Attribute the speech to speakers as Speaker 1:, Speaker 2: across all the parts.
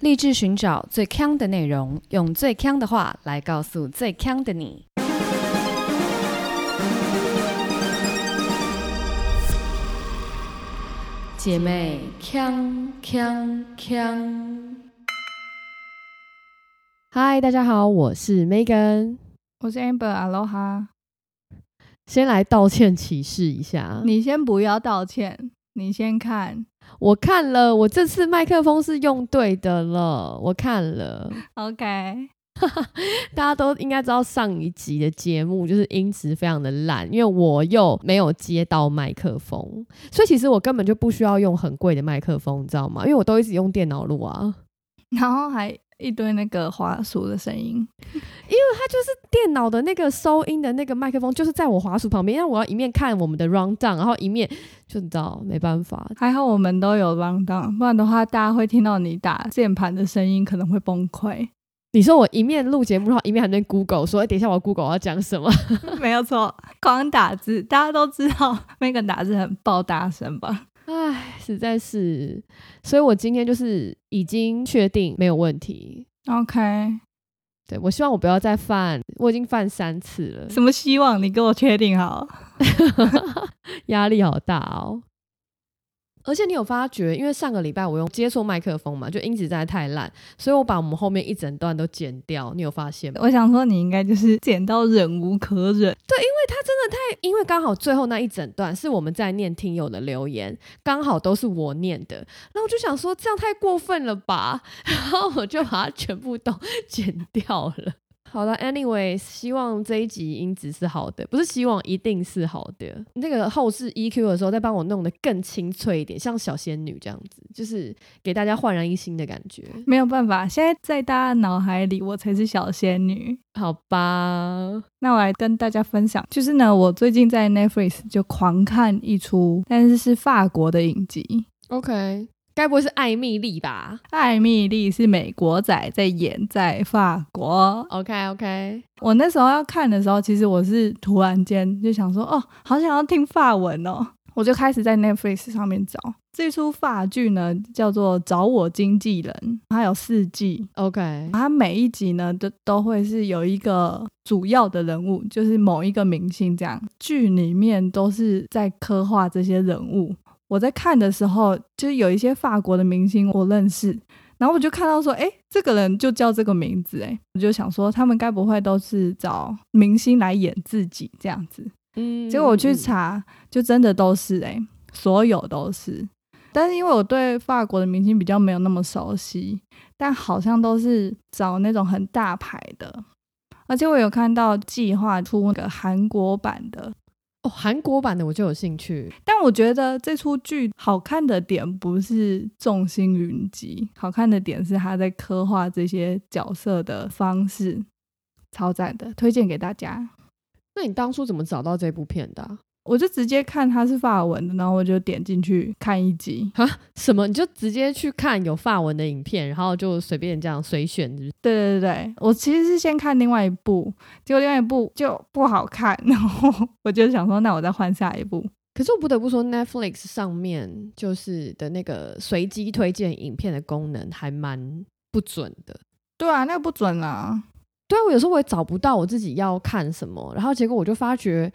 Speaker 1: 立志寻找最强的内容，用最强的话来告诉最强的你。姐妹，强强强！
Speaker 2: 嗨，大家好，我是 Megan，
Speaker 3: 我是 Amber，Aloha。
Speaker 2: 先来道歉启示一下，
Speaker 3: 你先不要道歉，你先看。
Speaker 2: 我看了，我这次麦克风是用对的了，我看了。
Speaker 3: OK，
Speaker 2: 大家都应该知道上一集的节目就是音质非常的烂，因为我又没有接到麦克风，所以其实我根本就不需要用很贵的麦克风，你知道吗？因为我都一直用电脑录啊。
Speaker 3: 然后还一堆那个滑鼠的声音。
Speaker 2: 因为它就是电脑的那个收音的那个麦克风就是在我滑鼠旁边，因为我要一面看我们的 round down，然后一面就你知道没办法，
Speaker 3: 还好我们都有 round down，不然的话大家会听到你打键盘的声音，可能会崩溃。
Speaker 2: 你说我一面录节目，然后一面还在 Google 说，哎、等一下我 Google 要讲什么？
Speaker 3: 没有错，光打字，大家都知道 Megan 打字很爆大声吧？
Speaker 2: 唉，实在是，所以我今天就是已经确定没有问题。
Speaker 3: OK，
Speaker 2: 对我希望我不要再犯，我已经犯三次了，
Speaker 3: 什么希望？你给我确定好。
Speaker 2: 压力好大哦。而且你有发觉，因为上个礼拜我用接触麦克风嘛，就音质实在太烂，所以我把我们后面一整段都剪掉。你有发现吗？
Speaker 3: 我想说，你应该就是剪到忍无可忍。
Speaker 2: 对，因为他真的太因为刚好最后那一整段是我们在念听友的留言，刚好都是我念的，然后我就想说这样太过分了吧，然后我就把它全部都剪掉了。好了，anyway，希望这一集音质是好的，不是希望一定是好的。那个后置 EQ 的时候，再帮我弄得更清脆一点，像小仙女这样子，就是给大家焕然一新的感觉。
Speaker 3: 没有办法，现在在大家脑海里，我才是小仙女。
Speaker 2: 好吧，
Speaker 3: 那我来跟大家分享，就是呢，我最近在 Netflix 就狂看一出，但是是法国的影集。
Speaker 2: OK，该不会是艾蜜莉吧
Speaker 3: 艾蜜莉是美国仔在演，在法国。
Speaker 2: ？OK OK，
Speaker 3: 我那时候要看的时候，其实我是突然间就想说，哦，好想要听法文哦，我就开始在 Netflix 上面找这出法剧呢，叫做《找我经纪人》，它有四季
Speaker 2: ，OK，
Speaker 3: 它每一集呢都都会是有一个主要的人物，就是某一个明星这样。剧里面都是在刻画这些人物。我在看的时候，就是有一些法国的明星我认识，然后我就看到说，哎，这个人就叫这个名字，哎，我就想说，他们该不会都是找明星来演自己这样子？
Speaker 2: 嗯
Speaker 3: 结果我去查，就真的都是哎、所有都是。但是因为我对法国的明星比较没有那么熟悉，但好像都是找那种很大牌的，而且我有看到计划出那个韩国版的。
Speaker 2: 哦，韩国版的我就有兴趣。
Speaker 3: 但我觉得这出剧好看的点不是众星云集，好看的点是他在刻画这些角色的方式，超赞的，推荐给大家。
Speaker 2: 那你当初怎么找到这部片的啊、
Speaker 3: 我就直接看它是法文的，然后我就点进去看一集。
Speaker 2: 啊？什么？你就直接去看有法文的影片，然后就随便这样随选是不是
Speaker 3: 对对对，我其实是先看另外一部，结果另外一部就不好看，然后我就想说，那我再换下一部。
Speaker 2: 可是我不得不说，Netflix 上面就是的那个随机推荐影片的功能还蛮不准的。
Speaker 3: 对啊，那个不准啊。
Speaker 2: 对啊，我有时候我也找不到我自己要看什么，然后结果我就发觉，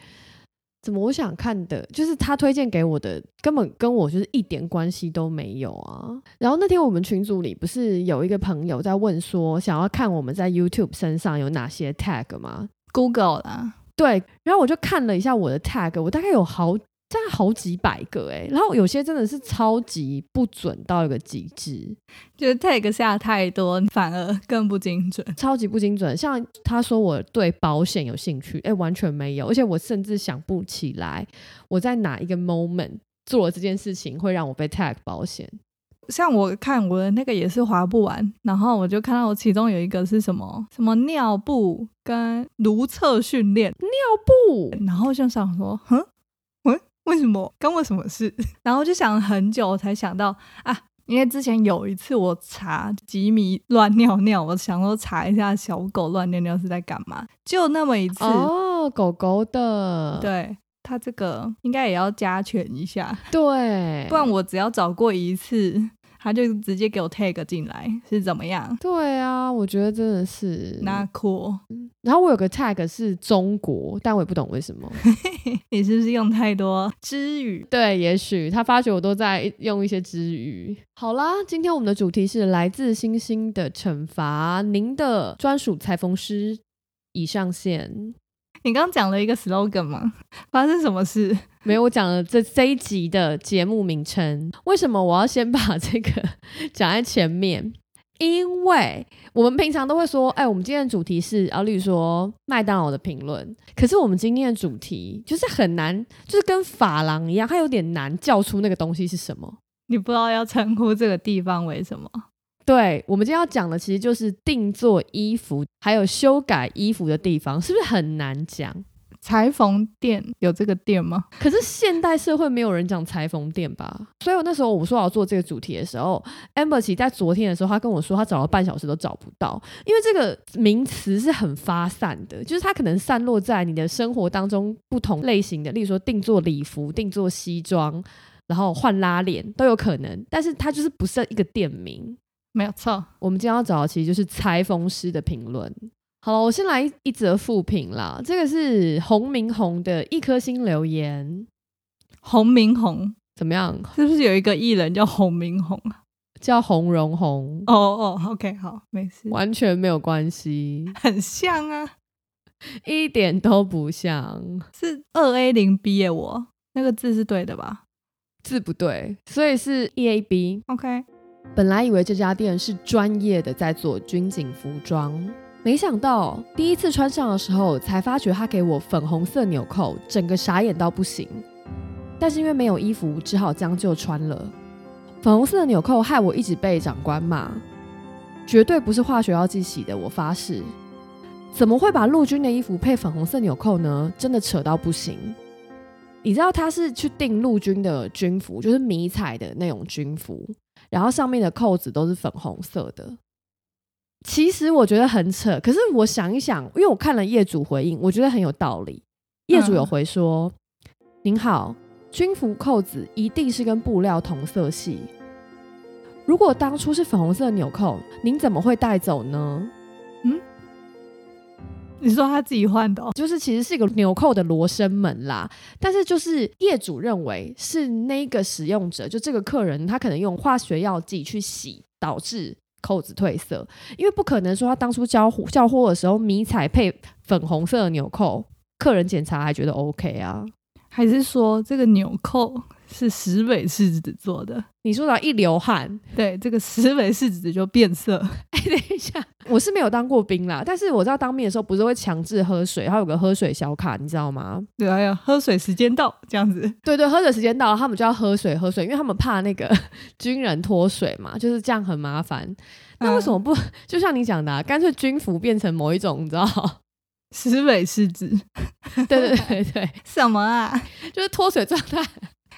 Speaker 2: 怎么我想看的，就是他推荐给我的，根本跟我就是一点关系都没有啊。然后那天我们群组里不是有一个朋友在问说，想要看我们在 YouTube 身上有哪些 tag 吗
Speaker 3: ？Google 啦，
Speaker 2: 对，然后我就看了一下我的 tag，我大概有好大概好几百个诶、然后有些真的是超级不准到一个极致，
Speaker 3: 就是 tag 下太多，反而更不精准。
Speaker 2: 超级不精准。像他说我对保险有兴趣，诶，完全没有，而且我甚至想不起来我在哪一个 moment 做了这件事情会让我被 tag 保险。
Speaker 3: 像我看我的那个也是划不完，然后我就看到我其中有一个是什么什么尿布跟如厕训练，
Speaker 2: 尿布，
Speaker 3: 然后就想说，哼，喂，为什么跟我什么事？然后就想了很久，才想到啊，因为之前有一次我查吉米乱尿尿，我想说查一下小狗乱尿尿是在干嘛，就那么一次，
Speaker 2: 哦，狗狗的，
Speaker 3: 对。他这个应该也要加权一下，
Speaker 2: 对，
Speaker 3: 不然我只要找过一次，他就直接给我 tag 进来，是怎么样？
Speaker 2: 对啊，我觉得真的是。
Speaker 3: 那酷。
Speaker 2: 然后我有个 tag 是中国，但我也不懂为什么。
Speaker 3: 你是不是用太多之语？
Speaker 2: 对，也许他发觉我都在用一些之语。好啦，今天我们的主题是来自星星的惩罚，您的专属裁缝师已上线。
Speaker 3: 你刚刚讲了一个 slogan 吗？发生什么事？
Speaker 2: 没有，我讲了这这一集的节目名称。为什么我要先把这个 讲在前面？因为我们平常都会说，哎，我们今天的主题是啊，例如说麦当劳的评论。可是我们今天的主题就是很难，就是跟法郎一样，它有点难叫出那个东西是什么。
Speaker 3: 你不知道要称呼这个地方为什么？
Speaker 2: 对我们今天要讲的，其实就是定做衣服，还有修改衣服的地方，是不是很难讲？
Speaker 3: 裁缝店有这个店吗？
Speaker 2: 可是现代社会没有人讲裁缝店吧？所以我那时候我说我要做这个主题的时候，amber 其在昨天的时候，他跟我说他找了半小时都找不到，因为这个名词是很发散的，就是它可能散落在你的生活当中不同类型的，例如说定做礼服、定做西装，然后换拉链都有可能，但是它就是不是一个店名。
Speaker 3: 没有错，
Speaker 2: 我们今天要找的其实就是裁缝师的评论。好了，我先来一则复评啦。这个是洪明红的一颗星留言。
Speaker 3: 洪明红
Speaker 2: 怎么样？
Speaker 3: 是不是有一个艺人叫洪明红啊？
Speaker 2: 叫洪荣宏？
Speaker 3: 哦哦，OK，好，没事，
Speaker 2: 完全没有关系，
Speaker 3: 很像啊，
Speaker 2: 一点都不像，
Speaker 3: 是二 A 零 B 耶，我那个字是对的吧？
Speaker 2: 字不对，所以是 E A B。
Speaker 3: OK。
Speaker 2: 本来以为这家店是专业的在做军警服装，没想到第一次穿上的时候，才发觉他给我粉红色纽扣，整个傻眼到不行。但是因为没有衣服，只好将就穿了。粉红色的纽扣害我一直被长官骂，绝对不是化学药剂洗的，我发誓。怎么会把陆军的衣服配粉红色纽扣呢？真的扯到不行。你知道他是去订陆军的军服，就是迷彩的那种军服。然后上面的扣子都是粉红色的，其实我觉得很扯。可是我想一想，因为我看了业主回应，我觉得很有道理。业主有回说：“您好，军服扣子一定是跟布料同色系。如果当初是粉红色纽扣，您怎么会带走呢？”嗯。
Speaker 3: 你说他自己换的，
Speaker 2: 就是其实是一个纽扣的罗生门啦。但是就是业主认为是那个使用者，就这个客人，他可能用化学药剂去洗，导致扣子褪色。因为不可能说他当初交货交货的时候迷彩配粉红色的纽扣，客人检查还觉得 OK 啊？
Speaker 3: 还是说这个纽扣？是石尾柿子做的。
Speaker 2: 你说到一流汗，
Speaker 3: 对这个石尾柿子就变色。
Speaker 2: 哎，等一下，我是没有当过兵啦，但是我知道当兵的时候不是会强制喝水，还有个喝水小卡，你知道吗？
Speaker 3: 对啊，要喝水时间到这样子。
Speaker 2: 对对，喝水时间到了，他们就要喝水喝水，因为他们怕那个 军人脱水嘛，就是这样很麻烦。那为什么不就像你讲的，干脆军服变成某一种，你知道？
Speaker 3: 石尾柿子。
Speaker 2: 对对对对，
Speaker 3: 什么啊？
Speaker 2: 就是脱水状态。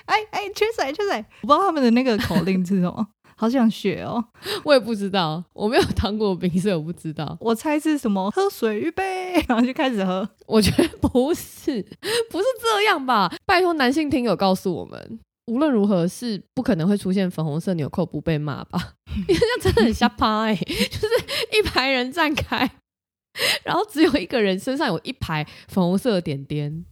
Speaker 3: 哎哎，缺水缺水！我不知道他们的那个口令是什么，好想学哦。
Speaker 2: 我也不知道，我没有当过兵，所以我不知道。
Speaker 3: 我猜是什么？喝水预备，然后就开始喝。
Speaker 2: 我觉得不是，不是这样吧？拜托男性听友告诉我们，无论如何是不可能会出现粉红色纽扣不被骂吧？因为这真的很瞎趴哎，就是一排人站开，然后只有一个人身上有一排粉红色的点点，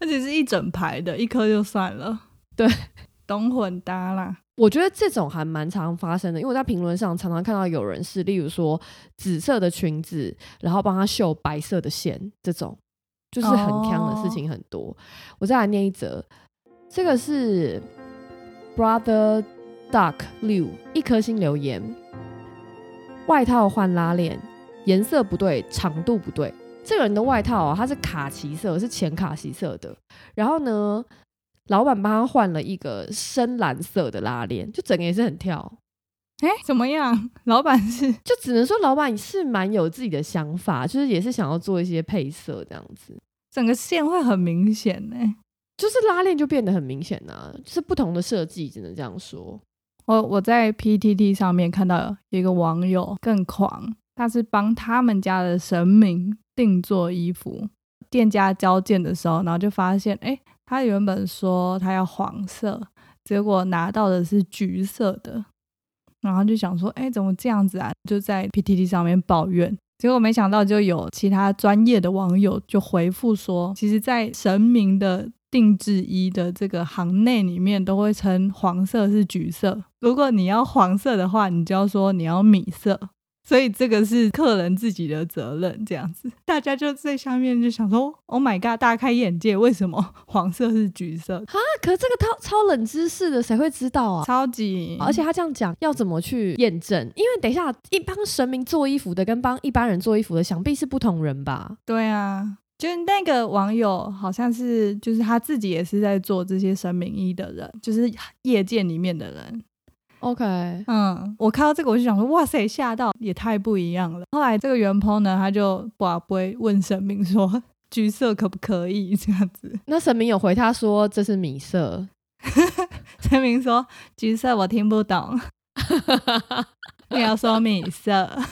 Speaker 3: 而且是一整排的，一颗就算了。
Speaker 2: 对，
Speaker 3: 懂混搭啦。
Speaker 2: 我觉得这种还蛮常发生的，因为我在评论上常常看到有人是，例如说紫色的裙子，然后帮他绣白色的线，这种就是很强的事情很多。我再来念一则，这个是 Brother Duck Liu 一颗星留言，外套换拉链，颜色不对，长度不对。这个人的外套啊，它是卡其色，是浅卡其色的，然后呢？老板帮他换了一个深蓝色的拉链，就整个也是很跳。
Speaker 3: 哎，怎么样？老板是
Speaker 2: 就只能说老板是蛮有自己的想法，就是也是想要做一些配色这样子，
Speaker 3: 整个线会很明显呢。
Speaker 2: 就是拉链就变得很明显啊，是不同的设计，只能这样说。
Speaker 3: 我我在 PTT 上面看到一个网友更狂，他是帮他们家的神明定做衣服，店家交件的时候，然后就发现哎。他原本说他要黄色，结果拿到的是橘色的，然后就想说，哎，怎么这样子啊？就在 PTT 上面抱怨。结果没想到，就有其他专业的网友就回复说，其实，在神明的定制衣的这个行内里面，都会称黄色是橘色。如果你要黄色的话，你就要说你要米色。所以这个是客人自己的责任，这样子，大家就在下面就想说，Oh my god，大开眼界，为什么 黄色是橘色
Speaker 2: 啊？可是这个超超冷知识的，谁会知道啊？
Speaker 3: 超级，
Speaker 2: 而且他这样讲，要怎么去验证？因为等一下，一帮神明做衣服的跟帮一般人做衣服的，想必是不同人吧？
Speaker 3: 对啊，就是那个网友好像是，就是他自己也是在做这些神明衣的人，就是业界里面的人。
Speaker 2: OK，
Speaker 3: 嗯，我看到这个我就想说，哇塞，吓到也太不一样了。后来这个元鹏呢，他就不会问神明说，橘色可不可以这样子？
Speaker 2: 那神明有回他说这是米色，
Speaker 3: 神明说橘色我听不懂，你要说米色 啊？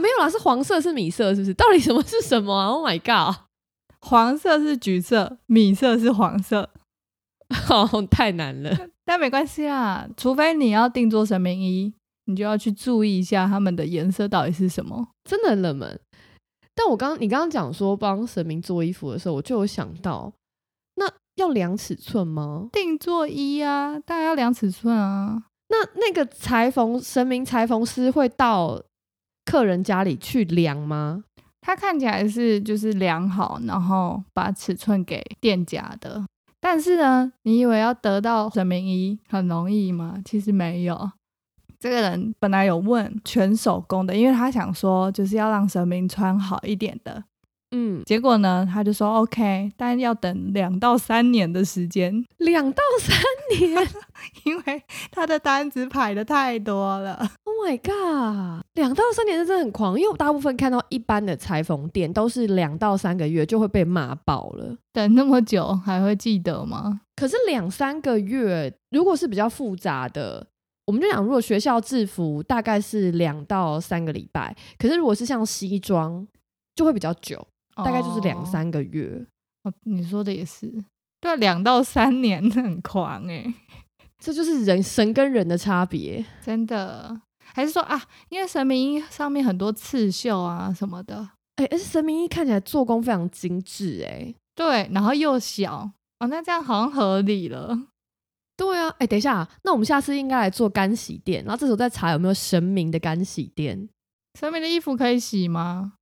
Speaker 2: 没有啦，是黄色是米色是不是？到底什么是什么啊？Oh my god，
Speaker 3: 黄色是橘色，米色是黄色。
Speaker 2: 哦，太难了，
Speaker 3: 但没关系啦。除非你要定做神明衣，你就要去注意一下他们的颜色到底是什么，
Speaker 2: 真的很冷门。但我刚你刚刚讲说帮神明做衣服的时候，我就有想到，那要量尺寸吗？
Speaker 3: 定做衣啊，当然要量尺寸啊。
Speaker 2: 那那个裁缝神明裁缝师会到客人家里去量吗？
Speaker 3: 他看起来是就是量好，然后把尺寸给店家的。但是呢，你以为要得到神明衣很容易吗？其实没有。这个人本来有问全手工的，因为他想说就是要让神明穿好一点的。嗯，结果呢，他就说 OK，但要等两到三年的时间。
Speaker 2: 两到三年，
Speaker 3: 因为他的单子排的太多了。
Speaker 2: Oh my god，两到三年真的很狂，因为我大部分看到一般的裁缝店都是两到三个月就会被骂爆了。
Speaker 3: 等那么久还会记得吗？
Speaker 2: 可是两三个月，如果是比较复杂的，我们就讲，如果学校制服大概是两到三个礼拜，可是如果是像西装，就会比较久。大概就是两三个月。
Speaker 3: 哦，你说的也是，对，两到三年 很狂哎，
Speaker 2: 这就是人神跟人的差别，
Speaker 3: 真的，还是说啊，因为神明衣上面很多刺绣啊什么的，
Speaker 2: 哎，而且神明衣看起来做工非常精致哎，
Speaker 3: 对，然后又小哦，那这样好像合理了，
Speaker 2: 对啊，哎，等一下，那我们下次应该来做干洗店，然后这时候再查有没有神明的干洗店，
Speaker 3: 神明的衣服可以洗吗？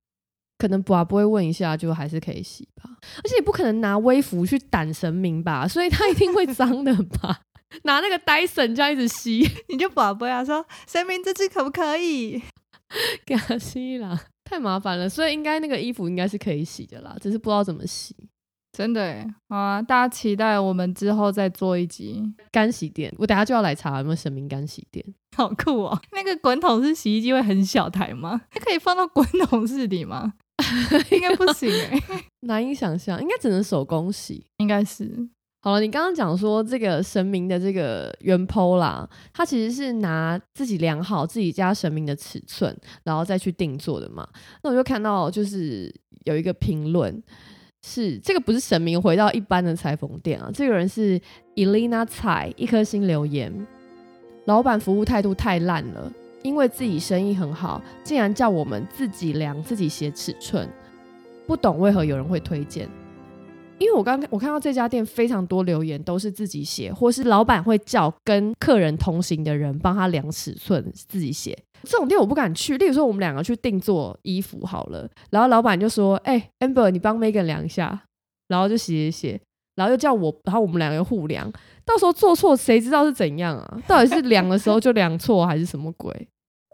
Speaker 2: 可能不啊，不会问一下就还是可以洗吧，而且也不可能拿微服去掸神明吧，所以他一定会脏的吧？拿那个戴森这样一直吸，
Speaker 3: 你就宝贝啊，说神明这只可不可以
Speaker 2: 给他吸啦？太麻烦了，所以应该那个衣服应该是可以洗的啦，只是不知道怎么洗。
Speaker 3: 真的好啊，大家期待我们之后再做一集
Speaker 2: 干洗店，我等下就要来查有没有神明干洗店，
Speaker 3: 好酷哦！那个滚筒式洗衣机会很小台吗？它可以放到滚筒式里吗？应该不行哎，
Speaker 2: 难以想象，应该只能手工洗，
Speaker 3: 应该是。
Speaker 2: 好了，你刚刚讲说这个神明的这个原剖啦，它其实是拿自己量好自己家神明的尺寸，然后再去定做的嘛。那我就看到就是有一个评论，是这个不是神明回到一般的裁缝店啊，这个人是 Elena 蔡一颗星留言，老板服务态度太烂了。因为自己生意很好，竟然叫我们自己量、自己写尺寸，不懂为何有人会推荐。因为我刚我看到这家店非常多留言都是自己写，或是老板会叫跟客人同行的人帮他量尺寸，自己写。这种店我不敢去。例如说我们两个去定做衣服好了，然后老板就说：“哎，amber，你帮 Megan 量一下。”然后就写写写，然后又叫我，然后我们两个互量。到时候做错，谁知道是怎样啊？到底是量的时候就量错，还是什么鬼？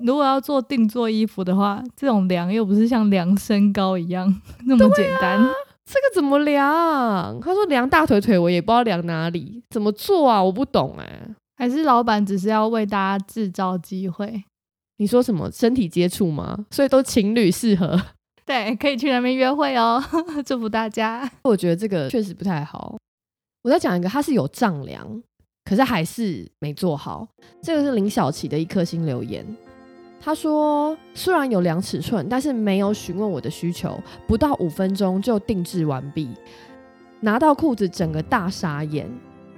Speaker 3: 如果要做定做衣服的话，这种量又不是像量身高一样 那么简单。
Speaker 2: 这个怎么量？他说量大腿腿，我也不知道量哪里，怎么做啊？我不懂哎。
Speaker 3: 还是老板只是要为大家制造机会？
Speaker 2: 你说什么身体接触吗？所以都情侣适合？
Speaker 3: 对，可以去那边约会哦。祝福大家。
Speaker 2: 我觉得这个确实不太好。我再讲一个，他是有丈量，可是还是没做好。这个是林小琪的一颗星留言。他说：“虽然有量尺寸，但是没有询问我的需求，不到五分钟就定制完毕。拿到裤子，整个大傻眼，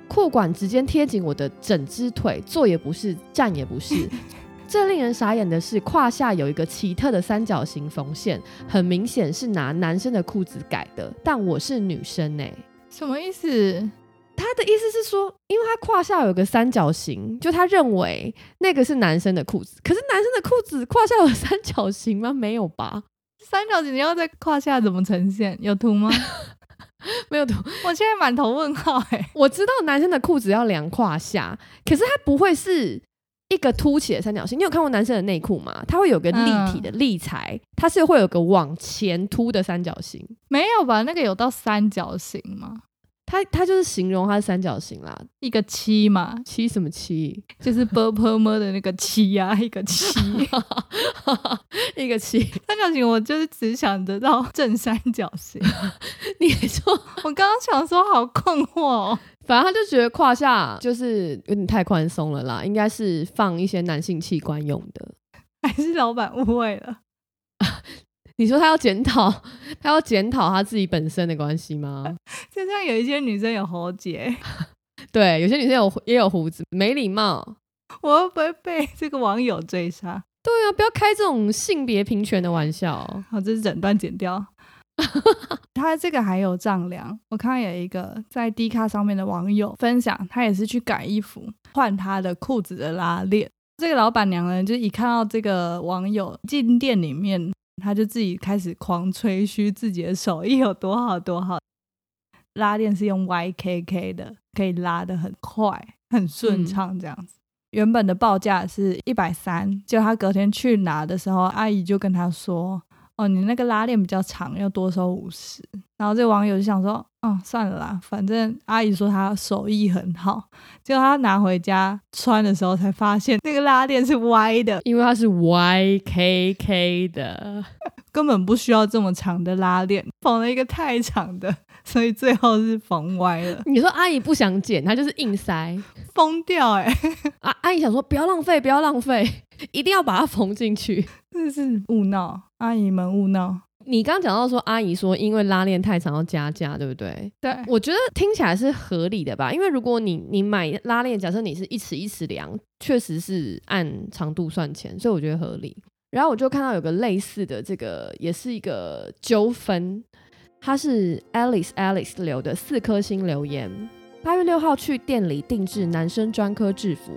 Speaker 2: 裤管直接贴紧我的整只腿，坐也不是，站也不是。最令人傻眼的是，胯下有一个奇特的三角形缝线，很明显是拿男生的裤子改的。但我是女生哎、
Speaker 3: 什么意思？
Speaker 2: 他的意思是说，因为他胯下有个三角形，就他认为那个是男生的裤子。可是男生的裤子胯下有三角形吗？没有吧？
Speaker 3: 三角形你要在胯下怎么呈现？有图吗？
Speaker 2: 没有图。
Speaker 3: 我现在满头问号哎、
Speaker 2: 我知道男生的裤子要量胯下，可是它不会是一个凸起的三角形。你有看过男生的内裤吗？它会有个立体的立裁，它是会有个往前凸的三角形。
Speaker 3: 没有吧？那个有到三角形吗？
Speaker 2: 它它就是形容它是三角形啦，
Speaker 3: 一个七嘛，
Speaker 2: 七什么七？
Speaker 3: 就是 b p m 的那个七呀、一个七。
Speaker 2: 一个七。
Speaker 3: 三角形我就是只想得到正三角形。
Speaker 2: 你说，
Speaker 3: 我刚刚想说好困惑哦。
Speaker 2: 反正他就觉得胯下就是有点太宽松了啦，应该是放一些男性器官用的。
Speaker 3: 还是老板误会了？
Speaker 2: 你说他要检讨，他要检讨他自己本身的关系吗？
Speaker 3: 就像有一些女生有喉结，
Speaker 2: 对，有些女生有也有胡子，没礼貌。
Speaker 3: 我会不会被 这个网友追杀？
Speaker 2: 对啊，不要开这种性别平权的玩笑。
Speaker 3: 好，这是整段剪掉。他这个还有丈量，我看有一个在 D 卡上面的网友分享，他也是去改衣服，换他的裤子的拉链。这个老板娘呢，就一看到这个网友进店里面，他就自己开始狂吹嘘自己的手艺有多好多好。拉链是用 YKK 的，可以拉的很快、很顺畅这样子。原本的报价是一百三，就他隔天去拿的时候，阿姨就跟他说：“哦，你那个拉链比较长，要多收五十。”然后这网友就想说：“哦，算了啦，反正阿姨说她手艺很好。”结果她拿回家穿的时候，才发现那个拉链是歪的，
Speaker 2: 因为它是 YKK 的，
Speaker 3: 根本不需要这么长的拉链，缝了一个太长的，所以最后是缝歪了，
Speaker 2: 你说阿姨不想剪，她就是硬塞。
Speaker 3: 疯掉哎、
Speaker 2: 啊，阿姨想说不要浪费，不要浪费，一定要把它缝进去。
Speaker 3: 真的是勿闹，阿姨们勿闹。
Speaker 2: 你刚刚讲到说，阿姨说因为拉链太长要加价，对不对？
Speaker 3: 对，
Speaker 2: 我觉得听起来是合理的吧，因为如果你你买拉链，假设你是一尺一尺量，确实是按长度算钱，所以我觉得合理。然后我就看到有个类似的这个，也是一个纠纷，它是 Alice Alice 留的四颗星留言。八月六号去店里定制男生专科制服，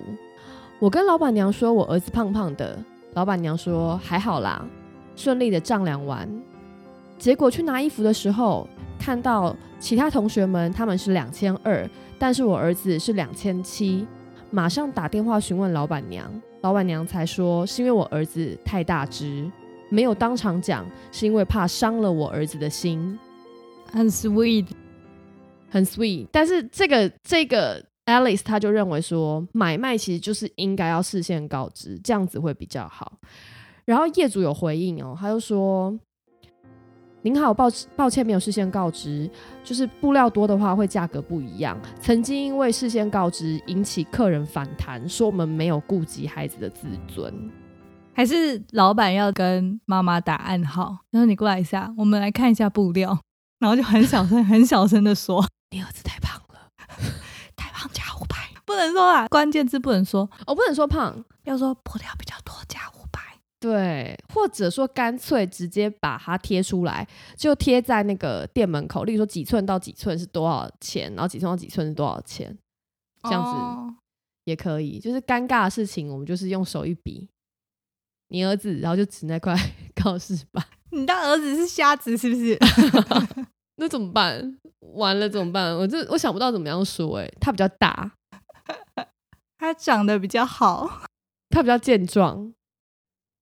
Speaker 2: 我跟老板娘说我儿子胖胖的，老板娘说还好啦，顺利的丈量完。结果去拿衣服的时候，看到其他同学们他们是两千二，但是我儿子是两千七，马上打电话询问老板娘，老板娘才说是因为我儿子太大只，没有当场讲，是因为怕伤了我儿子的心，
Speaker 3: 很 sweet。
Speaker 2: 很 sweet。但是这个这个 Alice 他就认为说，买卖其实就是应该要事先告知，这样子会比较好。然后业主有回应哦，他就说。您好，抱抱歉没有事先告知，就是布料多的话会价格不一样。曾经因为事先告知引起客人反弹，说我们没有顾及孩子的自尊。
Speaker 3: 还是老板要跟妈妈打暗号，然后你过来一下，我们来看一下布料，然后就很小声、很小声的说
Speaker 2: 你儿子太胖了，：“
Speaker 3: 太胖加五百。”不能说啊，关键字不能说，
Speaker 2: 我、不能说胖，
Speaker 3: 要说布料比较。
Speaker 2: 对，或者说干脆直接把它贴出来，就贴在那个店门口，例如说几寸到几寸是多少钱，然后几寸到几寸是多少钱，这样子
Speaker 3: 哦
Speaker 2: 也可以。就是尴尬的事情，我们就是用手一比，你儿子，然后就指那块 告示板，
Speaker 3: 你当儿子是瞎子是不是？
Speaker 2: 那怎么办？完了怎么办？我这我想不到怎么样说、欸，他比较大，
Speaker 3: 他长得比较好，
Speaker 2: 他比较健壮。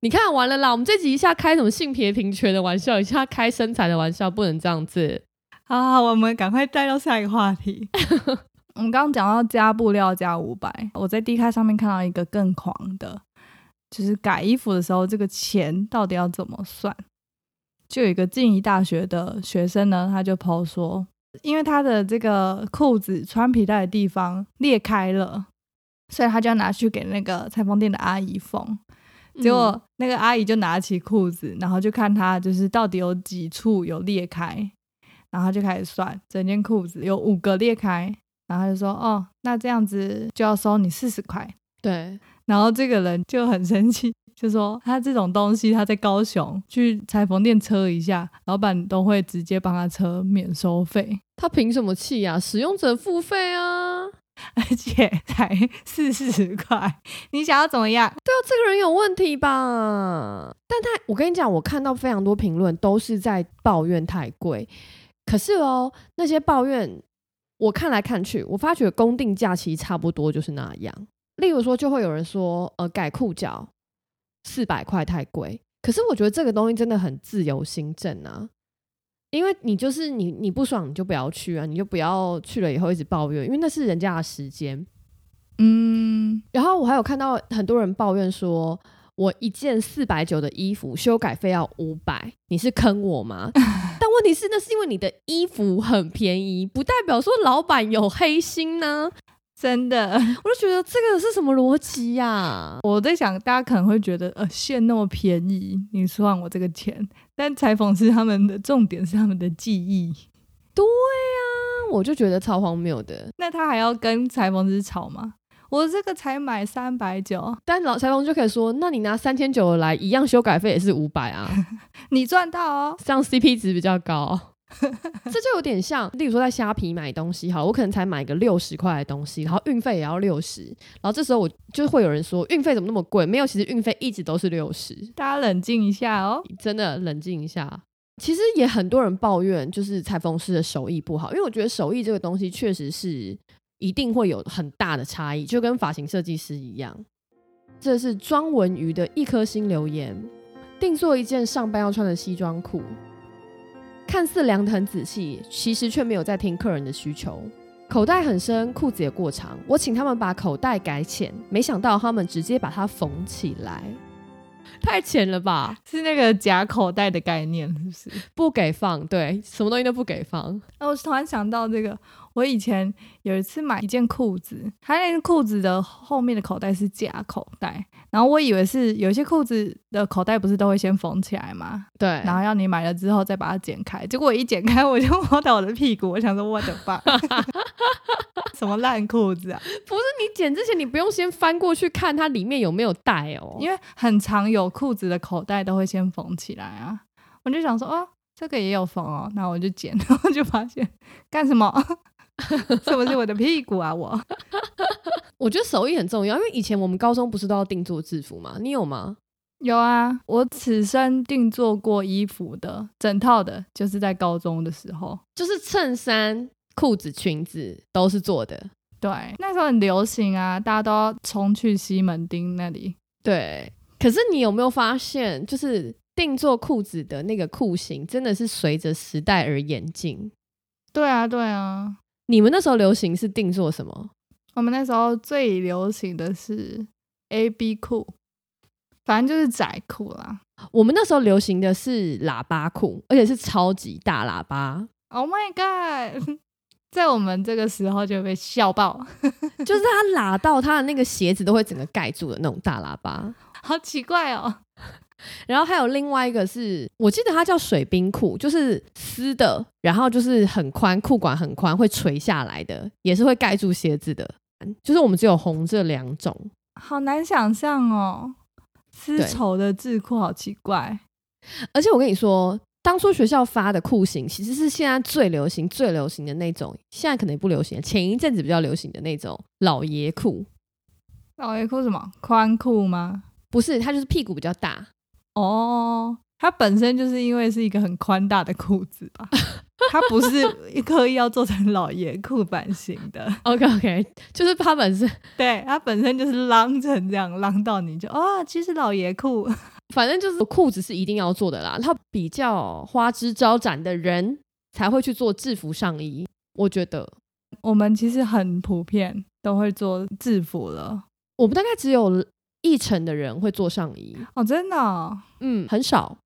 Speaker 2: 你看完了啦，我们这集一下开什么性别平权的玩笑，一下开身材的玩笑，不能这样子。
Speaker 3: 好好，我们赶快带到下一个话题。我们刚刚讲到加布料加五百，我在 D 卡上面看到一个更狂的，就是改衣服的时候，这个钱到底要怎么算？就有一个静宜大学的学生呢，他就 PO 说，因为他的这个裤子穿皮带的地方裂开了，所以他就要拿去给那个裁缝店的阿姨缝。结果那个阿姨就拿起裤子，然后就看他就是到底有几处有裂开，然后他就开始算，整件裤子有五个裂开，然后他就说哦，那这样子就要收你四十块。
Speaker 2: 对，
Speaker 3: 然后这个人就很生气，就说他这种东西他在高雄去裁缝店车一下，老板都会直接帮他车免收费，
Speaker 2: 他凭什么气呀、使用者付费啊！
Speaker 3: 而且才四十块，你想要怎么样？
Speaker 2: 对啊，这个人有问题吧？但他，我跟你讲，我看到非常多评论都是在抱怨太贵。可是哦，那些抱怨，我看来看去，我发觉公定价其实差不多就是那样。例如说，就会有人说，呃，改裤脚四百块太贵。可是我觉得这个东西真的很自由行政啊，因为你就是你你不爽你就不要去啊，你就不要去了以后一直抱怨，因为那是人家的时间。
Speaker 3: 嗯，
Speaker 2: 然后我还有看到很多人抱怨说，我一件四百九的衣服修改费要五百，你是坑我吗？但问题是，那是因为你的衣服很便宜，不代表说老板有黑心呢、
Speaker 3: 真的，
Speaker 2: 我就觉得这个是什么逻辑呀？
Speaker 3: 我在想，大家可能会觉得，呃，线那么便宜，你算我这个钱，但裁缝师他们的重点是他们的技艺，
Speaker 2: 对呀、我就觉得超荒谬的。
Speaker 3: 那他还要跟裁缝师吵吗？我这个才买三百九，
Speaker 2: 但老裁缝就可以说，那你拿三千九来，一样修改费也是五百啊，
Speaker 3: 你赚到哦。
Speaker 2: 这样 CP 值比较高。这就有点像，例如说在虾皮买东西，好，我可能才买个六十块的东西，然后运费也要六十，然后这时候我就会有人说运费怎么那么贵？没有，其实运费一直都是六十。
Speaker 3: 大家冷静一下哦。
Speaker 2: 真的冷静一下。其实也很多人抱怨，就是裁缝师的手艺不好，因为我觉得手艺这个东西确实是一定会有很大的差异，就跟发型设计师一样。这是庄文瑜的一颗星留言：定做一件上班要穿的西装裤，看似量得很仔细，其实却没有在听客人的需求。口袋很深，裤子也过长，我请他们把口袋改浅，没想到他们直接把它缝起来，太浅了吧？
Speaker 3: 是那个假口袋的概念，是不是？
Speaker 2: 不给放，对，什么东西都不给放。
Speaker 3: 那我突然想到这个，我以前有一次买一件裤子，它那个裤子的后面的口袋是假口袋，然后我以为是有些裤子的口袋不是都会先缝起来吗？
Speaker 2: 对，
Speaker 3: 然后要你买了之后再把它剪开，结果我一剪开我就 摸到我的屁股，我想说我的爸，什么烂裤子啊！
Speaker 2: 不是你剪之前，你不用先翻过去看它里面有没有带哦。
Speaker 3: 因为很常有裤子的口袋都会先缝起来啊，我就想说哦，这个也有缝哦，那我就剪，然后就发现干什么？是不是我的屁股啊？我
Speaker 2: 我觉得手艺很重要，因为以前我们高中不是都要定做制服吗？你有吗？
Speaker 3: 有啊，我此生定做过衣服的整套的，就是在高中的时候。
Speaker 2: 就是衬衫、裤子、裙子都是做的。
Speaker 3: 对，那时候很流行啊，大家都要冲去西门町那里。
Speaker 2: 对，可是你有没有发现，就是定做裤子的那个裤型，真的是随着时代而演进。
Speaker 3: 对啊，对啊，
Speaker 2: 你们那时候流行是定做什么？
Speaker 3: 我们那时候最流行的是 A B 裤，反正就是窄裤啦。
Speaker 2: 我们那时候流行的是喇叭裤，而且是超级大喇叭
Speaker 3: ，Oh my god！在我们这个时候就被笑爆，
Speaker 2: 就是它喇到它的那个鞋子都会整个盖住的那种大喇叭。
Speaker 3: 好奇怪哦。
Speaker 2: 然后还有另外一个是，我记得它叫水冰裤，就是丝的，然后就是很宽，裤管很宽，会垂下来的，也是会盖住鞋子的。就是我们只有红这两种，
Speaker 3: 好难想象哦，丝绸的制裤好奇怪。
Speaker 2: 而且我跟你说，当初学校发的裤型其实是现在最流行、最流行的那种，现在可能也不流行，前一阵子比较流行的那种老爷裤，
Speaker 3: 老爷裤什么宽裤吗？
Speaker 2: 不是，它就是屁股比较大，
Speaker 3: 哦，它本身就是因为是一个很宽大的裤子吧，它不是刻意要做成老爷裤版型的
Speaker 2: ，OK OK，就是它本身，
Speaker 3: 对，它本身就是啷成这样，啷到你就哦，其实老爷裤。
Speaker 2: 反正就是裤子是一定要做的啦。它比较花枝招展的人才会去做制服上衣，我觉得
Speaker 3: 我们其实很普遍都会做制服了。
Speaker 2: 我们大概只有一成的人会做上衣，
Speaker 3: 哦，真的哦、
Speaker 2: 嗯，很少。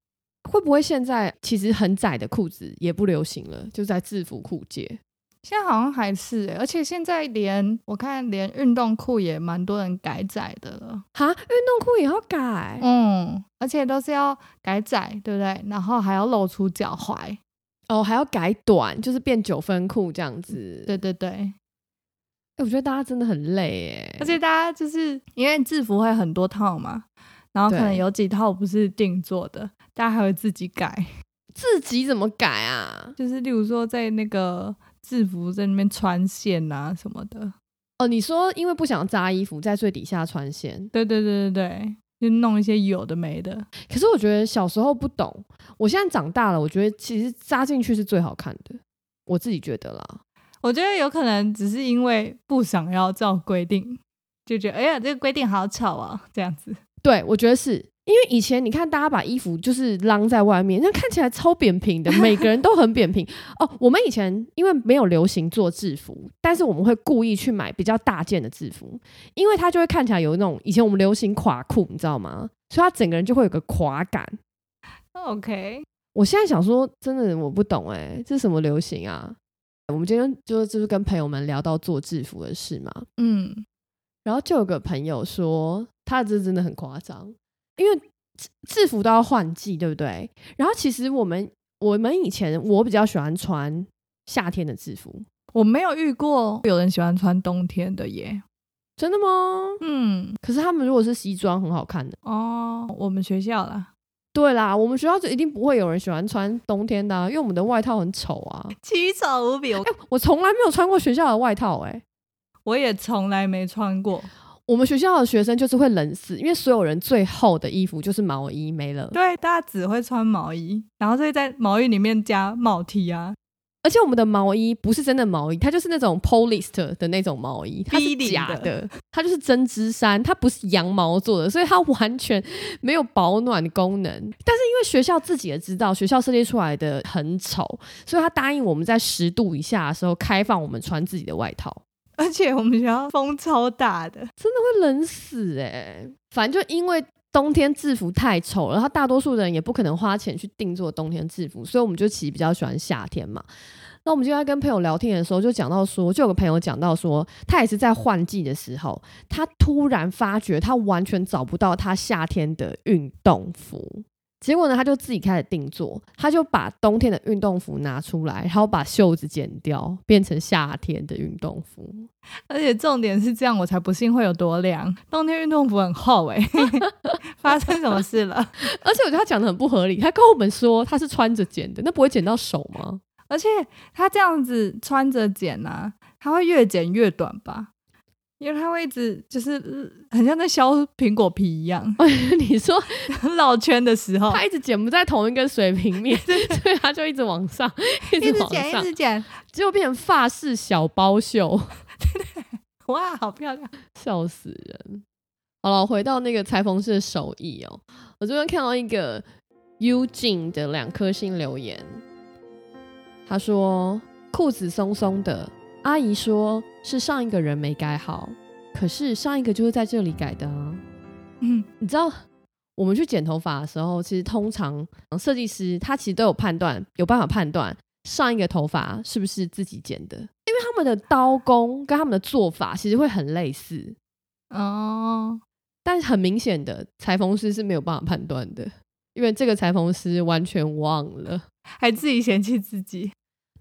Speaker 2: 会不会现在其实很窄的裤子也不流行了？就在制服裤界。
Speaker 3: 现在好像还是欸，而且现在连我看连运动裤也蛮多人改窄的了，
Speaker 2: 哈，运动裤也要改？
Speaker 3: 嗯，而且都是要改窄，对不对？然后还要露出脚踝，
Speaker 2: 哦，还要改短，就是变九分裤这样子。
Speaker 3: 对对对，
Speaker 2: 哎、我觉得大家真的很累哎，
Speaker 3: 而且大家就是因为制服会很多套嘛，然后可能有几套不是定做的，大家还会自己改。
Speaker 2: 自己怎么改啊？
Speaker 3: 就是例如说在那个制服在那边穿线啊什么的。
Speaker 2: 哦，你说因为不想扎衣服，在最底下穿线，
Speaker 3: 对对对对对，就弄一些有的没的。
Speaker 2: 可是我觉得小时候不懂，我现在长大了，我觉得其实扎进去是最好看的，我自己觉得啦。
Speaker 3: 我觉得有可能只是因为不想要照规定，就觉得哎呀这个规定好丑啊，这样子。
Speaker 2: 对，我觉得是因为以前你看大家把衣服就是晾在外面，那看起来超扁平的，每个人都很扁平。哦，我们以前因为没有流行做制服，但是我们会故意去买比较大件的制服，因为它就会看起来有那种以前我们流行垮裤，你知道吗？所以它整个人就会有个垮感。
Speaker 3: OK，
Speaker 2: 我现在想说，真的我不懂哎、这是什么流行啊？我们今天就就是跟朋友们聊到做制服的事嘛，
Speaker 3: 嗯，
Speaker 2: 然后就有个朋友说，他这真的很夸张，因为制制服都要换季，对不对？然后其实我们我们以前我比较喜欢穿夏天的制服，
Speaker 3: 我没有遇过有人喜欢穿冬天的耶。
Speaker 2: 真的吗？
Speaker 3: 嗯，
Speaker 2: 可是他们如果是西装，很好看的。
Speaker 3: 哦，我们学校啦，
Speaker 2: 对啦，我们学校就一定不会有人喜欢穿冬天的、啊，因为我们的外套很丑啊。
Speaker 3: 奇丑无比。我
Speaker 2: 哎、我从来没有穿过学校的外套、哎。
Speaker 3: 我也从来没穿过。
Speaker 2: 我们学校的学生就是会冷死，因为所有人最厚的衣服就是毛衣没了，
Speaker 3: 对，大家只会穿毛衣，然后再在毛衣里面加帽 T 啊。
Speaker 2: 而且我们的毛衣不是真的毛衣，它就是那种 polyester 的那种毛衣，它是假的，它就是针织衫，它不是羊毛做的，所以它完全没有保暖功能。但是因为学校自己也知道，学校设计出来的很丑，所以他答应我们在十度以下的时候开放我们穿自己的外套。
Speaker 3: 而且我们学校风超大的，真的
Speaker 2: 会冷死哎、反正就因为冬天制服太丑了，然后大多数人也不可能花钱去定做冬天制服，所以我们就其实比较喜欢夏天嘛。那我们今天在跟朋友聊天的时候，就讲到说，就有个朋友讲到说，他也是在换季的时候，他突然发觉他完全找不到他夏天的运动服。结果呢，他就自己开始定做，他就把冬天的运动服拿出来，然后把袖子剪掉，变成夏天的运动服。
Speaker 3: 而且重点是这样，我才不信会有多凉。冬天运动服很厚哎、发生什么事了？
Speaker 2: 而且我觉得他讲的很不合理，他跟我们说他是穿着剪的，那不会剪到手吗？
Speaker 3: 而且他这样子穿着剪啊，他会越剪越短吧？因为他会一直就是呃很像在削苹果皮一样，
Speaker 2: 你说
Speaker 3: 绕圈的时候
Speaker 2: 他一直剪不在同一个水平面，所以他就一直往上，一
Speaker 3: 一直剪，
Speaker 2: 直往上
Speaker 3: 一，直剪，
Speaker 2: 结果变成发式小包袖，
Speaker 3: 哇，好漂亮！
Speaker 2: 笑死人。好了，回到那个裁缝师的手艺哦，我这边看到一个 Eugene 的两颗星留言，他说裤子松松的，阿姨说是上一个人没改好，可是上一个就是在这里改的啊。
Speaker 3: 嗯，
Speaker 2: 你知道我们去剪头发的时候，其实通常嗯设计师他其实都有判断，有办法判断上一个头发是不是自己剪的，因为他们的刀工跟他们的做法其实会很类似，
Speaker 3: 哦，
Speaker 2: 但很明显的裁缝师是没有办法判断的，因为这个裁缝师完全忘了。
Speaker 3: 还自己嫌弃自己，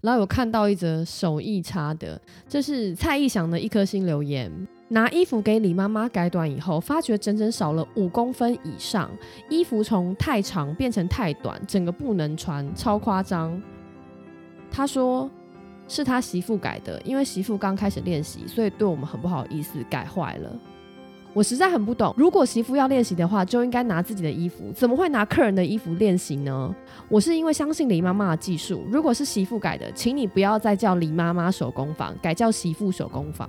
Speaker 2: 然后有看到一则手艺差的，这是蔡义祥的一颗星留言。拿衣服给李妈妈改短以后，发觉整整少了五公分以上，衣服从太长变成太短，整个不能穿，超夸张。他说是他媳妇改的，因为媳妇刚开始练习，所以对我们很不好意思，改坏了。我实在很不懂，如果媳妇要练习的话，就应该拿自己的衣服，怎么会拿客人的衣服练习呢？我是因为相信李妈妈的技术，如果是媳妇改的，请你不要再叫李妈妈手工坊，改叫媳妇手工坊。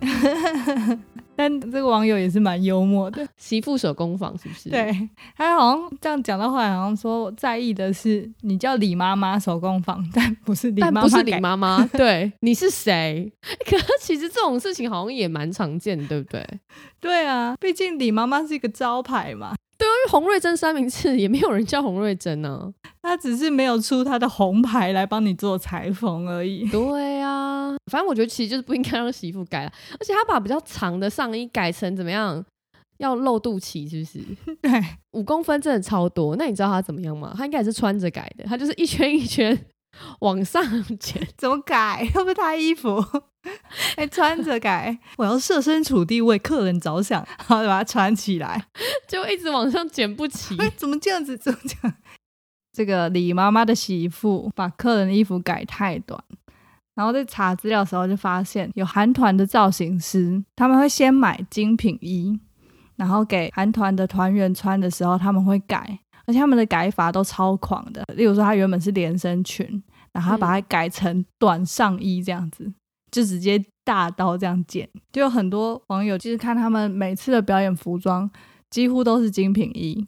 Speaker 3: 但这个网友也是蛮幽默的，
Speaker 2: 媳妇手工坊是不是？，
Speaker 3: 对他好像这样讲到后来，好像说在意的是你叫李妈妈手工坊，但不是李妈妈，
Speaker 2: 但不是李。妈妈。对，你是谁？可是其实这种事情好像也蛮常见的，对不对？
Speaker 3: 对啊，毕竟李妈妈是一个招牌嘛，对啊
Speaker 2: 因为洪瑞珍三明治也没有人叫洪瑞珍呢、
Speaker 3: 他只是没有出他的红牌来帮你做裁缝而已。
Speaker 2: 对啊，反正我觉得其实就是不应该让媳妇改了，而且他把比较长的上衣改成怎么样？要露肚脐是不是？
Speaker 3: 对，
Speaker 2: 五公分真的超多。那你知道他怎么样吗？他应该也是穿着改的，他就是一圈一圈往上卷，
Speaker 3: 怎么改？又不是他衣服，还穿着改。我要设身处地为客人着想，然后把它穿起来。
Speaker 2: 就一直往上卷不齐。
Speaker 3: 哎，怎么这样子？怎么这样？这个李妈妈的媳妇把客人的衣服改太短，然后在查资料的时候就发现，有韩团的造型师，他们会先买精品衣，然后给韩团的团员穿的时候，他们会改，而且他们的改法都超狂的。例如说，他原本是连身裙，然后他把它改成短上衣这样子，就直接大刀这样剪。就有很多网友就是看他们每次的表演服装，几乎都是精品衣。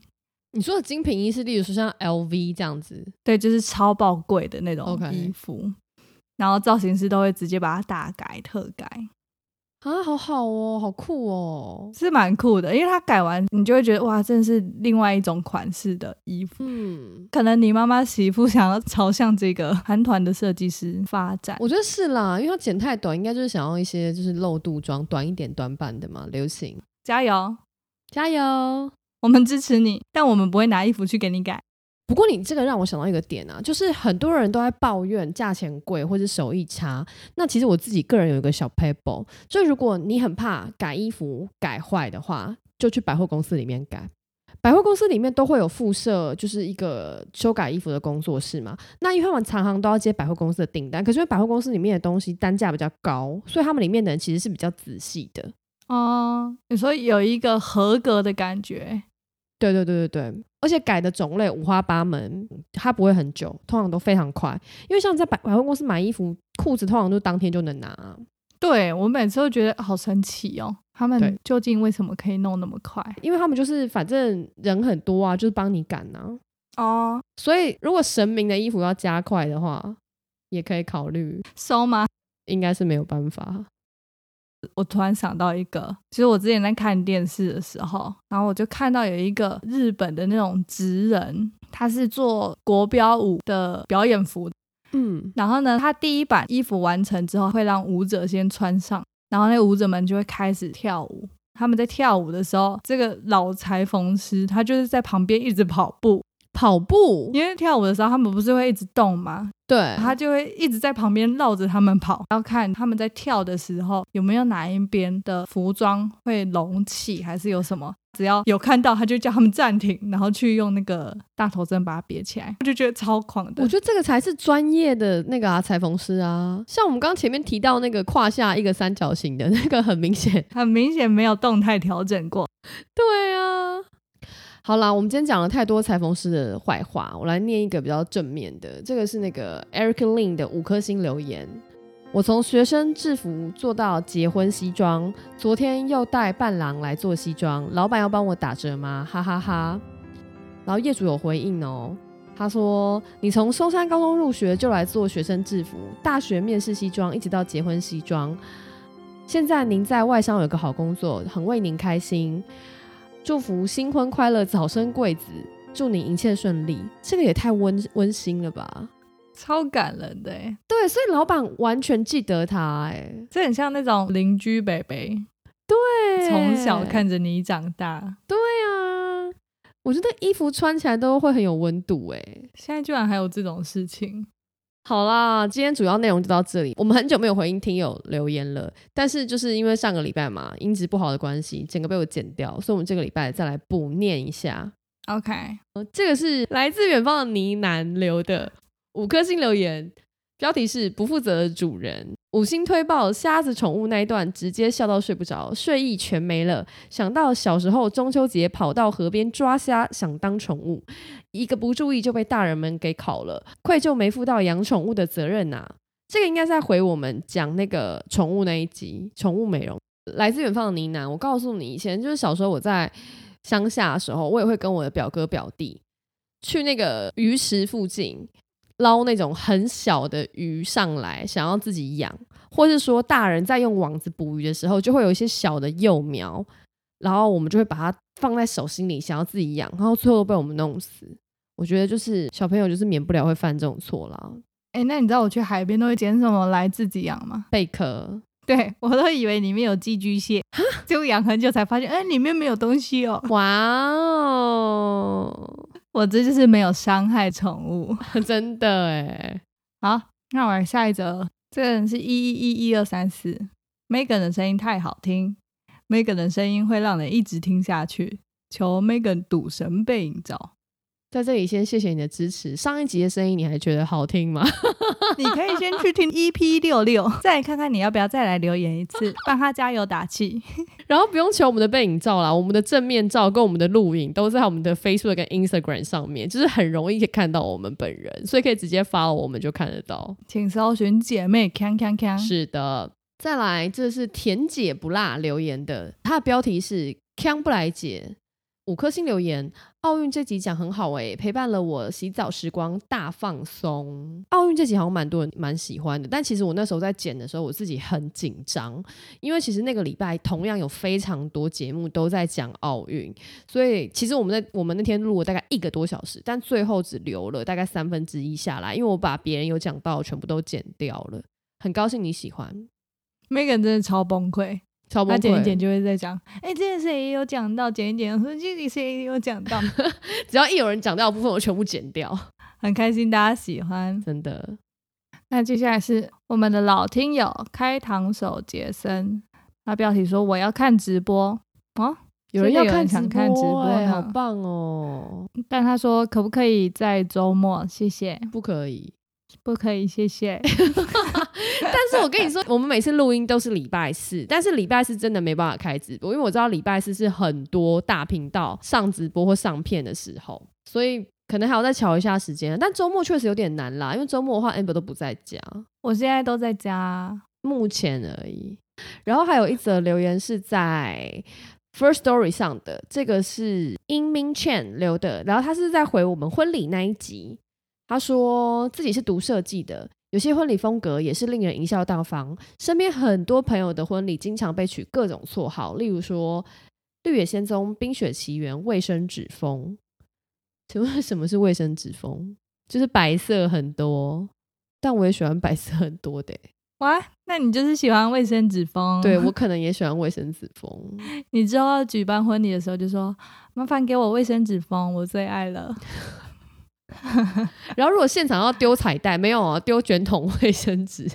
Speaker 2: 你说的精品衣是，例如说像 LV 这样子，
Speaker 3: 对，就是超爆贵的那种衣服然后造型师都会直接把它大改特改，
Speaker 2: 啊，好好哦，好酷哦。
Speaker 3: 是蛮酷的。因为它改完，你就会觉得哇，真的是另外一种款式的衣服。
Speaker 2: 嗯，
Speaker 3: 可能你妈妈媳妇想要朝向这个韩团的设计师发展，
Speaker 2: 我觉得是啦，因为它剪太短，应该就是想要一些就是露肚装，短一点短版的嘛，流行。
Speaker 3: 加油，
Speaker 2: 加油！
Speaker 3: 我们支持你，但我们不会拿衣服去给你改。
Speaker 2: 不过你这个让我想到一个点啊，就是很多人都在抱怨价钱贵或者手艺差。那其实我自己个人有一个小 paper，就如果你很怕改衣服改坏的话，就去百货公司里面改。百货公司里面都会有附设，就是一个修改衣服的工作室嘛。那因为他们常常都要接百货公司的订单，可是因为百货公司里面的东西单价比较高，所以他们里面的人其实是比较仔细的。
Speaker 3: 哦，你说有一个合格的感觉，
Speaker 2: 对对对对对，而且改的种类五花八门，它不会很久，通常都非常快。因为像在百百货公司买衣服，裤子通常都当天就能拿。
Speaker 3: 对我每次都觉得好神奇哦，他们究竟为什么可以弄那么快？
Speaker 2: 因为他们就是反正人很多啊，就是帮你赶啊。
Speaker 3: 哦，
Speaker 2: 所以如果神明的衣服要加快的话，也可以考虑，
Speaker 3: 收吗？
Speaker 2: 应该是没有办法。
Speaker 3: 我突然想到一个，其实我之前在看电视的时候，然后我就看到有一个日本的那种职人，他是做国标舞的表演服，
Speaker 2: 嗯，
Speaker 3: 然后呢，他第一版衣服完成之后，会让舞者先穿上，然后那舞者们就会开始跳舞。他们在跳舞的时候，这个老裁缝师他就是在旁边一直跑步，
Speaker 2: 跑步，
Speaker 3: 因为跳舞的时候他们不是会一直动吗？
Speaker 2: 对，
Speaker 3: 他就会一直在旁边绕着他们跑，要看他们在跳的时候有没有哪一边的服装会隆起，还是有什么。只要有看到，他就叫他们暂停，然后去用那个大头针把它别起来。我就觉得超狂的。
Speaker 2: 我觉得这个才是专业的那个啊，裁缝师啊。像我们刚刚前面提到那个胯下一个三角形的那个，很明显，
Speaker 3: 很明显没有动态调整过。
Speaker 2: 对啊。好啦，我们今天讲了太多裁缝师的坏话，我来念一个比较正面的。这个是那个 Eric Lin 的五颗星留言。我从学生制服做到结婚西装，昨天又带伴郎来做西装，老板要帮我打折吗？哈哈哈然后业主有回应哦，他说：“你从松山高中入学就来做学生制服，大学面试西装，一直到结婚西装。现在您在外商有个好工作，很为您开心。祝福新婚快乐，早生贵子，祝你一切顺利。这个也太温温馨了吧？
Speaker 3: 超感人的欸，
Speaker 2: 对，所以老板完全记得他，哎，
Speaker 3: 这很像那种邻居北北，
Speaker 2: 对，
Speaker 3: 从小看着你长大，
Speaker 2: 对啊，我觉得衣服穿起来都会很有温度，哎。
Speaker 3: 现在居然还有这种事情。
Speaker 2: 好啦，今天主要内容就到这里。我们很久没有回应听友留言了，但是就是因为上个礼拜嘛，音质不好的关系，整个被我剪掉，所以我们这个礼拜再来补念一下。
Speaker 3: OK，
Speaker 2: 呃这个是来自远方的呢喃留的五颗星留言，标题是“不负责的主人”，五星推爆瞎子宠物那一段，直接笑到睡不着，睡意全没了。想到小时候中秋节跑到河边抓虾，想当宠物，一个不注意就被大人们给烤了，愧疚没负到养宠物的责任呐、这个应该在回我们讲那个宠物那一集，宠物美容。来自远方的呢喃，我告诉你，以前就是小时候我在乡下的时候，我也会跟我的表哥表弟去那个鱼池附近捞那种很小的鱼上来，想要自己养，或是说大人在用网子捕鱼的时候，就会有一些小的幼苗，然后我们就会把它放在手心里，想要自己养，然后最后被我们弄死。我觉得就是小朋友就是免不了会犯这种错啦。
Speaker 3: 哎、那你知道我去海边都会捡什么来自己养吗？
Speaker 2: 贝壳，
Speaker 3: 对我都以为里面有寄居蟹，结果养很久才发现，哎、里面没有东西哦。
Speaker 2: 哇哦，
Speaker 3: 我这就是没有伤害宠物。
Speaker 2: 真的哎，
Speaker 3: 好，那我来下一则。这个人是一一一一二三四，Megan 的声音太好听，Megan 的声音会让人一直听下去。求 Megan 赌神背影照。
Speaker 2: 在这里先谢谢你的支持。上一集的声音你还觉得好听吗？
Speaker 3: 你可以先去听 EP 六六，再看看你要不要再来留言一次，帮他加油打气。
Speaker 2: 然后不用求我们的背影照啦，我们的正面照跟我们的录影都在我们的 Facebook 跟 Instagram 上面，就是很容易可以看到我们本人，所以可以直接发了我们就看得到。
Speaker 3: 请搜寻姐妹锵锵锵。
Speaker 2: 是的，再来，这是甜姐不辣留言的，它的标题是锵不来姐。五颗星留言，奥运这集讲很好诶，陪伴了我洗澡时光大放松。奥运这集好像蛮多人蛮喜欢的，但其实我那时候在剪的时候，我自己很紧张，因为其实那个礼拜同样有非常多节目都在讲奥运，所以其实我们在我们那天录了大概一个多小时，但最后只留了大概三分之一下来，因为我把别人有讲到全部都剪掉了。很高兴你喜欢
Speaker 3: ，Megan 真的超崩溃。
Speaker 2: 他
Speaker 3: 剪一剪就会在讲，哎，这件事也有讲到，剪一剪，说这里谁也有讲到，
Speaker 2: 只要一有人讲到的部分，我全部剪掉，
Speaker 3: 很开心大家喜欢，
Speaker 2: 真的。
Speaker 3: 那接下来是我们的老听友开膛手杰森，他标题说我要看直播哦，
Speaker 2: 有人要
Speaker 3: 看想看直播，
Speaker 2: 好棒哦。
Speaker 3: 但他说可不可以在周末？谢谢，
Speaker 2: 不可以。
Speaker 3: 不可以，谢谢。
Speaker 2: 但是我跟你说，我们每次录音都是礼拜四，但是礼拜四真的没办法开直播，因为我知道礼拜四是很多大频道上直播或上片的时候，所以可能还要再瞧一下时间。但周末确实有点难啦，因为周末的话，amber 都不在家，
Speaker 3: 我现在都在家，
Speaker 2: 目前而已。然后还有一则留言是在 First Story 上的，这个是 In Ming Chen 留的，然后他是在回我们婚礼那一集。他说自己是读设计的，有些婚礼风格也是令人贻笑大方。身边很多朋友的婚礼经常被取各种绰号，例如说《绿野仙踪》《冰雪奇缘》卫生纸风。请问什么是卫生纸风？就是白色很多，但我也喜欢白色很多的。
Speaker 3: 哇，那你就是喜欢卫生纸风？
Speaker 2: 对我 可能也喜欢卫生纸风。
Speaker 3: 你之后要举办婚礼的时候就说：“麻烦给我卫生纸风，我最爱了。”
Speaker 2: 然后，如果现场要丢彩带，没有啊，丢卷筒卫生纸。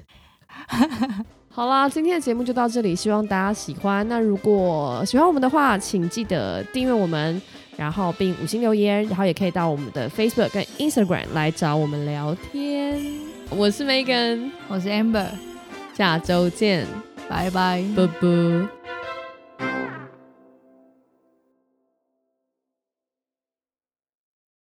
Speaker 2: 好啦，今天的节目就到这里，希望大家喜欢。那如果喜欢我们的话，请记得订阅我们，然后并五星留言，然后也可以到我们的 Facebook 跟 Instagram 来找我们聊天。我是 Megan，
Speaker 3: 我是 Amber，
Speaker 2: 下周见，
Speaker 3: 拜拜，
Speaker 2: 啵啵。